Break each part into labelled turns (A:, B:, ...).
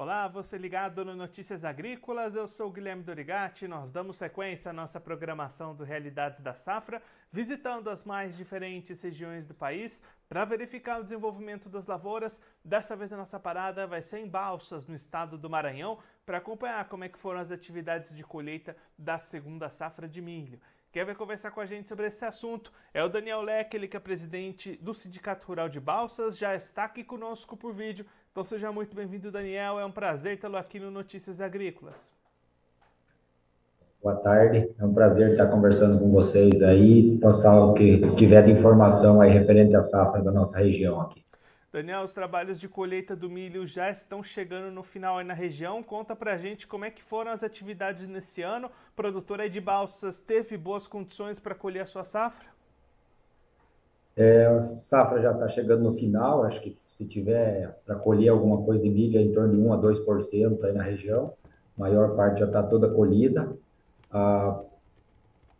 A: Olá, você ligado no Notícias Agrícolas, eu sou Guilherme Dorigati. Nós damos sequência à nossa programação do Realidades da Safra, visitando as mais diferentes regiões do país para verificar o desenvolvimento das lavouras. Dessa vez a nossa parada vai ser em Balsas, no estado do Maranhão, para acompanhar como é que foram as atividades de colheita da segunda safra de milho. Quem vai conversar com a gente sobre esse assunto é o Daniel Leck, ele que é presidente do Sindicato Rural de Balsas, já está aqui conosco por vídeo. Então seja muito bem-vindo, Daniel. É um prazer tê-lo aqui no Notícias Agrícolas.
B: Boa tarde, é um prazer estar conversando com vocês aí, passar o que tiver de informação aí referente à safra da nossa região aqui.
A: Daniel, os trabalhos de colheita do milho já estão chegando no final aí na região. Conta pra gente como é que foram as atividades nesse ano. O produtor aí de balsas teve boas condições para colher a sua safra?
B: É, a safra já está chegando no final, acho que se tiver para colher alguma coisa de milho, é em torno de 1 a 2% aí na região, a maior parte já está toda colhida. A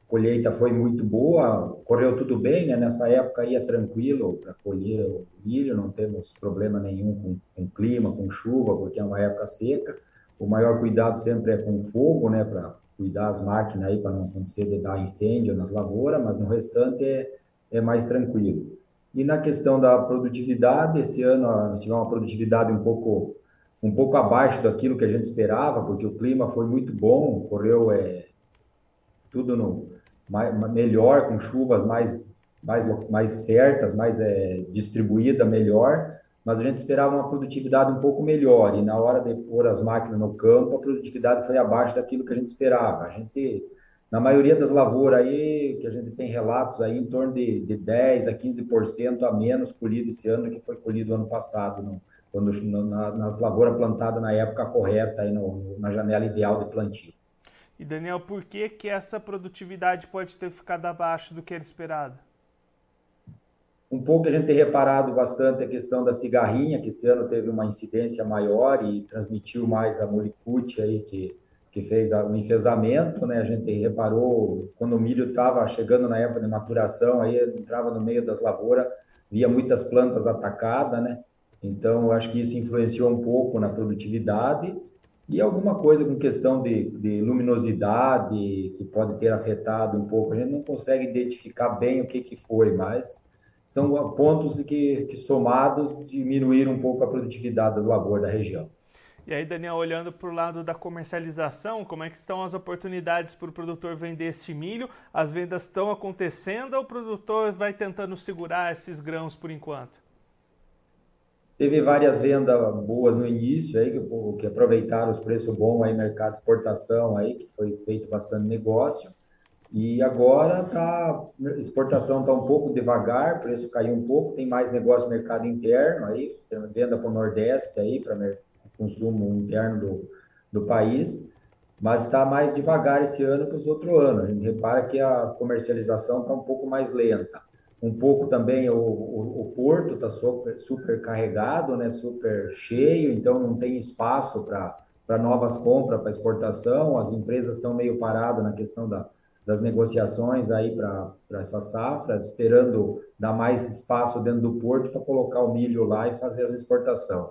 B: colheita foi muito boa, correu tudo bem, né? Nessa época ia tranquilo para colher o milho, não temos problema nenhum com, com clima, com chuva, porque é uma época seca. O maior cuidado sempre é com fogo, né? Para cuidar as máquinas aí para não acontecer de dar incêndio nas lavouras, mas no restante é é mais tranquilo. E na questão da produtividade, esse ano nós tivemos uma produtividade um pouco um pouco abaixo daquilo que a gente esperava, porque o clima foi muito bom, correu é, tudo no, mais, melhor, com chuvas mais, mais, mais certas, mais é, distribuída, melhor, mas a gente esperava uma produtividade um pouco melhor, e na hora de pôr as máquinas no campo, a produtividade foi abaixo daquilo que a gente esperava. A gente na maioria das lavouras aí, que a gente tem relatos aí, em torno de, de 10% a 15% a menos colhido esse ano do que foi colhido ano passado, quando, na, nas lavouras plantadas na época correta, aí no, na janela ideal de plantio.
A: E Daniel, por que, que essa produtividade pode ter ficado abaixo do que era esperado?
B: Um pouco a gente tem reparado bastante a questão da cigarrinha, que esse ano teve uma incidência maior e transmitiu mais a molicute aí, que que fez o enfesamento, né? A gente reparou quando o milho estava chegando na época de maturação, aí entrava no meio das lavouras, via muitas plantas atacadas, né? Então, eu acho que isso influenciou um pouco na produtividade e alguma coisa com questão de, de luminosidade que pode ter afetado um pouco. A gente não consegue identificar bem o que, que foi, mas são pontos que, que somados diminuíram um pouco a produtividade das lavouras da região.
A: E aí, Daniel, olhando para o lado da comercialização, como é que estão as oportunidades para o produtor vender esse milho? As vendas estão acontecendo ou o produtor vai tentando segurar esses grãos por enquanto?
B: Teve várias vendas boas no início aí, que, que aproveitaram os preços bons aí, mercado de exportação aí, que foi feito bastante negócio. E agora tá, exportação está um pouco devagar, preço caiu um pouco, tem mais negócio no mercado interno aí, venda para o Nordeste aí, para consumo interno do, do país, mas está mais devagar esse ano que os outros anos. A gente repara que a comercialização está um pouco mais lenta. Um pouco também o, o, o porto está super, super carregado, né, super cheio, então não tem espaço para novas compras, para exportação. As empresas estão meio paradas na questão da, das negociações aí para essa safra, esperando dar mais espaço dentro do porto para colocar o milho lá e fazer as exportações.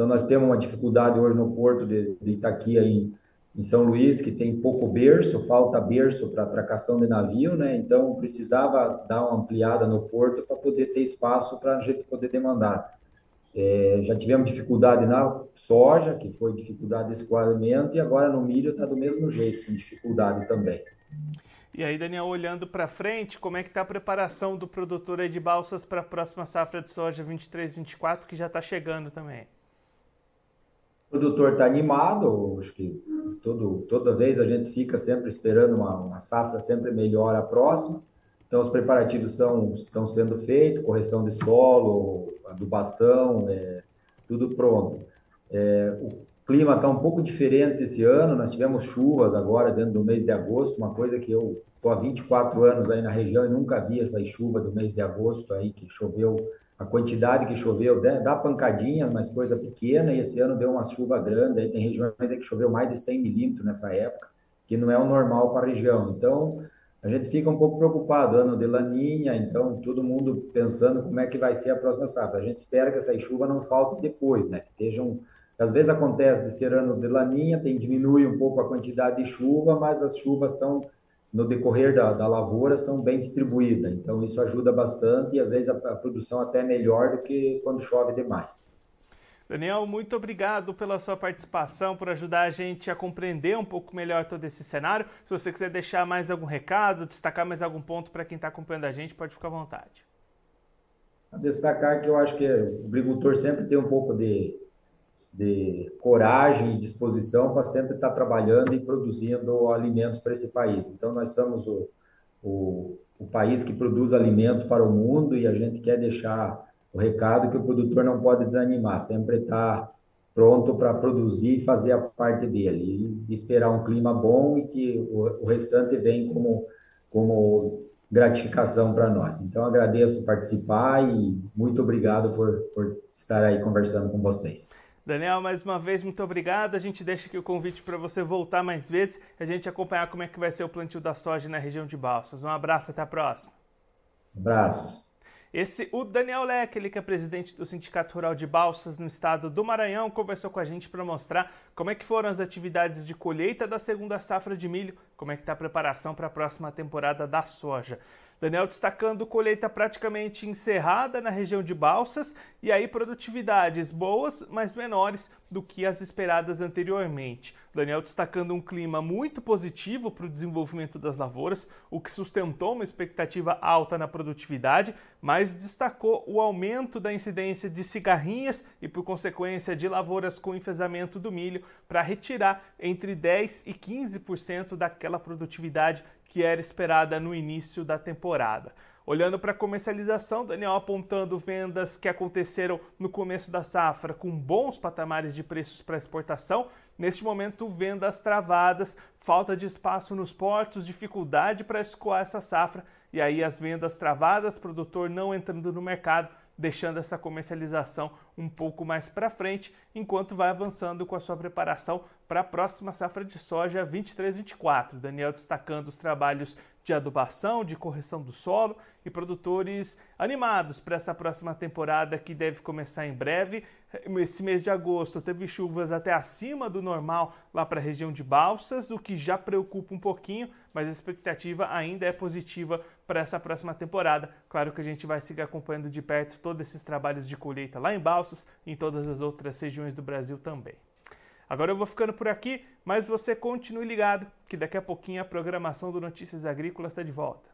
B: Então, nós temos uma dificuldade hoje no porto de, de Itaqui, aí, em São Luís, que tem pouco berço, falta berço para atracação de navio, né? Então, precisava dar uma ampliada no porto para poder ter espaço para a gente poder demandar. É, já tivemos dificuldade na soja, que foi dificuldade de escoamento, e agora no milho está do mesmo jeito, com dificuldade também.
A: E aí, Daniel, olhando para frente, como é que está a preparação do produtor de balsas para a próxima safra de soja 23-24, que já está chegando também?
B: O produtor está animado, acho que todo, toda vez a gente fica sempre esperando uma, uma safra sempre melhor a próxima. Então, os preparativos estão, estão sendo feitos, correção de solo, adubação, é, tudo pronto. É, o clima está um pouco diferente esse ano, nós tivemos chuvas agora dentro do mês de agosto, uma coisa que eu estou há 24 anos aí na região e nunca vi essa chuva do mês de agosto aí, que choveu a quantidade que choveu, dá pancadinha, mas coisa pequena, e esse ano deu uma chuva grande, aí tem regiões que choveu mais de 100 milímetros nessa época, que não é o normal para a região. Então, a gente fica um pouco preocupado, ano de laninha, então todo mundo pensando como é que vai ser a próxima safra. A gente espera que essa chuva não falte depois, né? Que estejam Às vezes acontece de ser ano de laninha, tem diminui um pouco a quantidade de chuva, mas as chuvas são no decorrer da, da lavoura são bem distribuídas. Então isso ajuda bastante e às vezes a, a produção até é melhor do que quando chove demais.
A: Daniel, muito obrigado pela sua participação, por ajudar a gente a compreender um pouco melhor todo esse cenário. Se você quiser deixar mais algum recado, destacar mais algum ponto para quem está acompanhando a gente, pode ficar à vontade.
B: A destacar que eu acho que o agricultor sempre tem um pouco de de coragem e disposição para sempre estar trabalhando e produzindo alimentos para esse país. Então, nós somos o, o, o país que produz alimentos para o mundo e a gente quer deixar o recado que o produtor não pode desanimar, sempre estar pronto para produzir e fazer a parte dele, e esperar um clima bom e que o, o restante vem como, como gratificação para nós. Então, agradeço participar e muito obrigado por, por estar aí conversando com vocês.
A: Daniel, mais uma vez, muito obrigado. A gente deixa aqui o convite para você voltar mais vezes e a gente acompanhar como é que vai ser o plantio da soja na região de Balsas. Um abraço, até a próxima.
B: Abraços.
A: Esse, o Daniel Leck, ele que é presidente do Sindicato Rural de Balsas no estado do Maranhão, conversou com a gente para mostrar como é que foram as atividades de colheita da segunda safra de milho, como é que está a preparação para a próxima temporada da soja. Daniel destacando colheita praticamente encerrada na região de Balsas e aí produtividades boas, mas menores do que as esperadas anteriormente. Daniel destacando um clima muito positivo para o desenvolvimento das lavouras, o que sustentou uma expectativa alta na produtividade, mas destacou o aumento da incidência de cigarrinhas e, por consequência, de lavouras com enfesamento do milho para retirar entre 10 e 15% daquela produtividade que era esperada no início da temporada. Olhando para a comercialização, Daniel apontando vendas que aconteceram no começo da safra com bons patamares de preços para exportação. Neste momento, vendas travadas, falta de espaço nos portos, dificuldade para escoar essa safra e aí as vendas travadas, produtor não entrando no mercado, deixando essa comercialização um pouco mais para frente, enquanto vai avançando com a sua preparação para a próxima safra de soja 23-24. Daniel destacando os trabalhos de adubação, de correção do solo e produtores animados para essa próxima temporada que deve começar em breve. Esse mês de agosto teve chuvas até acima do normal lá para a região de Balsas, o que já preocupa um pouquinho, mas a expectativa ainda é positiva para essa próxima temporada. Claro que a gente vai seguir acompanhando de perto todos esses trabalhos de colheita lá em Balsas em todas as outras regiões do Brasil também. Agora eu vou ficando por aqui, mas você continue ligado que daqui a pouquinho a programação do Notícias Agrícolas está de volta.